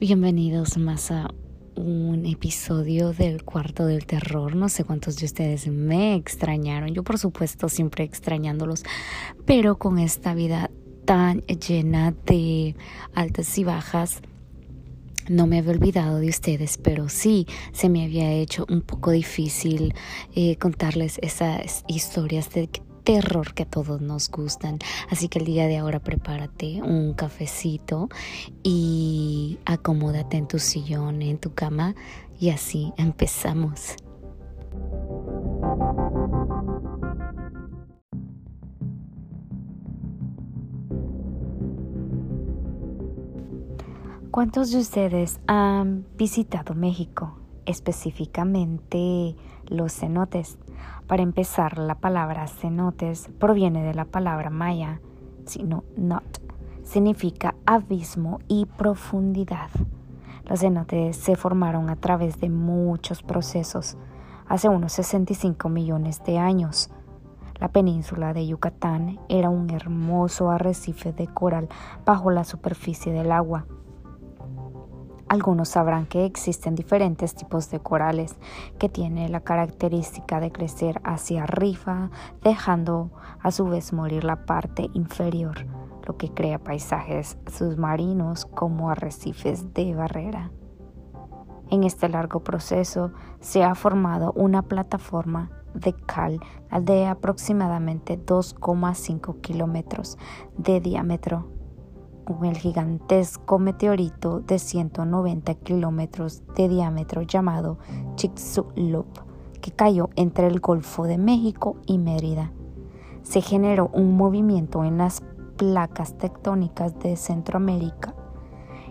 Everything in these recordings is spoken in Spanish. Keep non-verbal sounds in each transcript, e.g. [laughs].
Bienvenidos más a un episodio del cuarto del terror. No sé cuántos de ustedes me extrañaron. Yo por supuesto siempre extrañándolos, pero con esta vida tan llena de altas y bajas. No me había olvidado de ustedes, pero sí se me había hecho un poco difícil eh, contarles esas historias de terror que a todos nos gustan. Así que el día de ahora prepárate un cafecito y acomódate en tu sillón, en tu cama y así empezamos. ¿Cuántos de ustedes han visitado México? Específicamente los cenotes. Para empezar, la palabra cenotes proviene de la palabra maya, sino not. Significa abismo y profundidad. Los cenotes se formaron a través de muchos procesos hace unos 65 millones de años. La península de Yucatán era un hermoso arrecife de coral bajo la superficie del agua. Algunos sabrán que existen diferentes tipos de corales que tienen la característica de crecer hacia arriba, dejando a su vez morir la parte inferior, lo que crea paisajes submarinos como arrecifes de barrera. En este largo proceso se ha formado una plataforma de cal de aproximadamente 2,5 kilómetros de diámetro el gigantesco meteorito de 190 kilómetros de diámetro llamado Chicxulub, que cayó entre el Golfo de México y Mérida. Se generó un movimiento en las placas tectónicas de Centroamérica.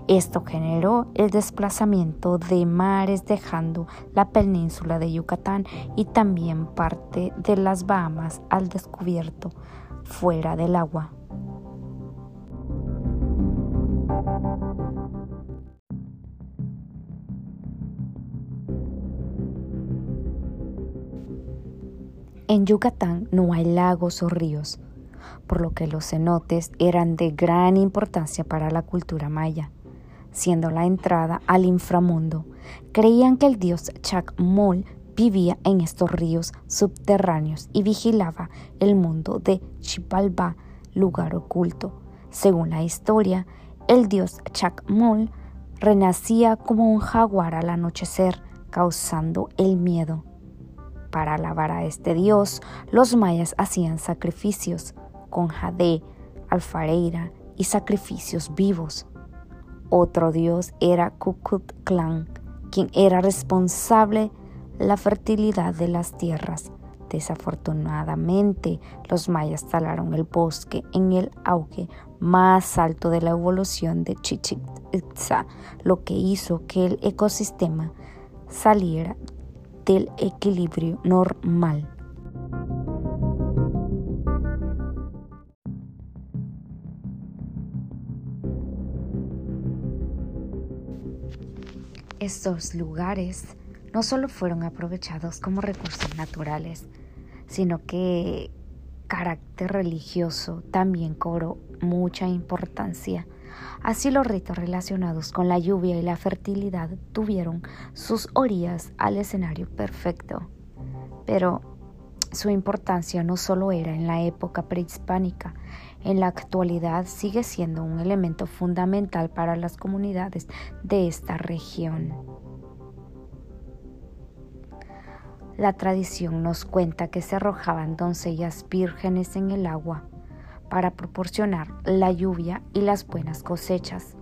Esto generó el desplazamiento de mares dejando la península de Yucatán y también parte de las Bahamas al descubierto, fuera del agua. En Yucatán no hay lagos o ríos, por lo que los cenotes eran de gran importancia para la cultura maya, siendo la entrada al inframundo. Creían que el dios Chacmol vivía en estos ríos subterráneos y vigilaba el mundo de Chipalba, lugar oculto. Según la historia, el dios Chacmol renacía como un jaguar al anochecer, causando el miedo. Para alabar a este dios, los mayas hacían sacrificios con jade, alfareira y sacrificios vivos. Otro dios era Kukulcán, quien era responsable la fertilidad de las tierras. Desafortunadamente, los mayas talaron el bosque en el auge más alto de la evolución de Chichén Itzá, lo que hizo que el ecosistema saliera del equilibrio normal. Estos lugares no solo fueron aprovechados como recursos naturales, sino que carácter religioso también cobró mucha importancia Así los ritos relacionados con la lluvia y la fertilidad tuvieron sus orillas al escenario perfecto. Pero su importancia no solo era en la época prehispánica, en la actualidad sigue siendo un elemento fundamental para las comunidades de esta región. La tradición nos cuenta que se arrojaban doncellas vírgenes en el agua para proporcionar la lluvia y las buenas cosechas.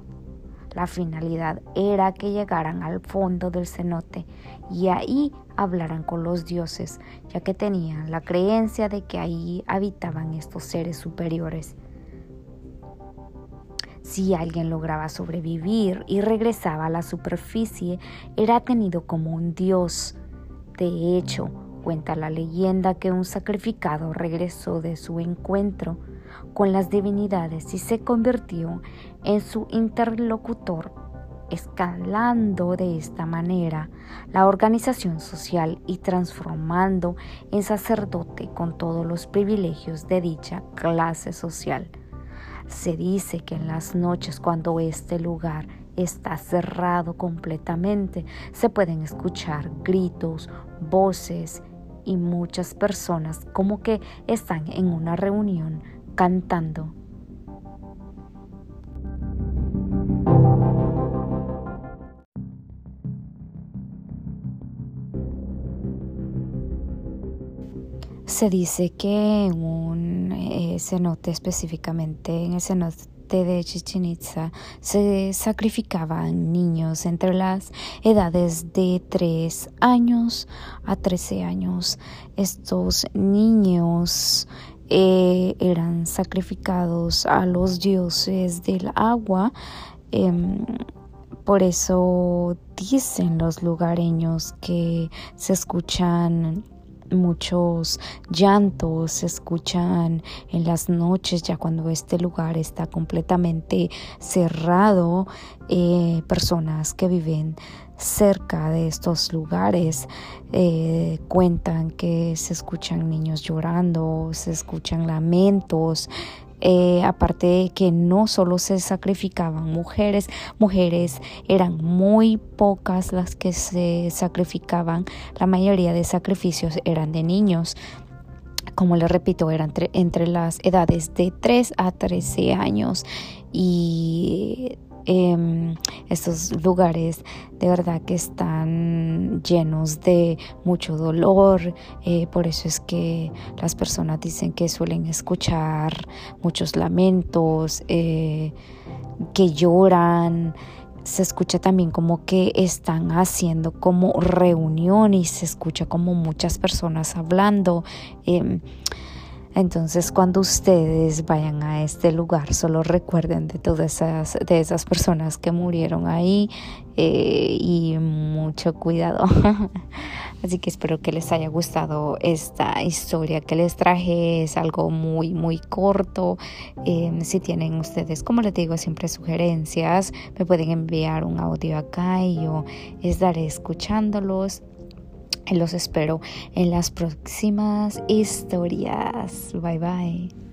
La finalidad era que llegaran al fondo del cenote y ahí hablaran con los dioses, ya que tenían la creencia de que ahí habitaban estos seres superiores. Si alguien lograba sobrevivir y regresaba a la superficie, era tenido como un dios. De hecho, cuenta la leyenda que un sacrificado regresó de su encuentro con las divinidades y se convirtió en su interlocutor, escalando de esta manera la organización social y transformando en sacerdote con todos los privilegios de dicha clase social. Se dice que en las noches cuando este lugar está cerrado completamente. Se pueden escuchar gritos, voces y muchas personas como que están en una reunión cantando. Se dice que en un eh, cenote específicamente, en el cenote de Chichen Itza, se sacrificaban niños entre las edades de 3 años a 13 años. Estos niños eh, eran sacrificados a los dioses del agua. Em, por eso dicen los lugareños que se escuchan muchos llantos se escuchan en las noches ya cuando este lugar está completamente cerrado eh, personas que viven cerca de estos lugares eh, cuentan que se escuchan niños llorando se escuchan lamentos eh, aparte de que no solo se sacrificaban mujeres, mujeres eran muy pocas las que se sacrificaban, la mayoría de sacrificios eran de niños. Como les repito, eran entre, entre las edades de 3 a 13 años y Em, estos lugares de verdad que están llenos de mucho dolor. Eh, por eso es que las personas dicen que suelen escuchar muchos lamentos, eh, que lloran se escucha también como que están haciendo como reunión y se escucha como muchas personas hablando. Em, entonces, cuando ustedes vayan a este lugar, solo recuerden de todas esas, de esas personas que murieron ahí eh, y mucho cuidado. [laughs] Así que espero que les haya gustado esta historia que les traje. Es algo muy, muy corto. Em, si tienen ustedes, como les digo, siempre sugerencias, me pueden enviar un audio acá y yo estaré escuchándolos. Los espero en las próximas historias. Bye bye.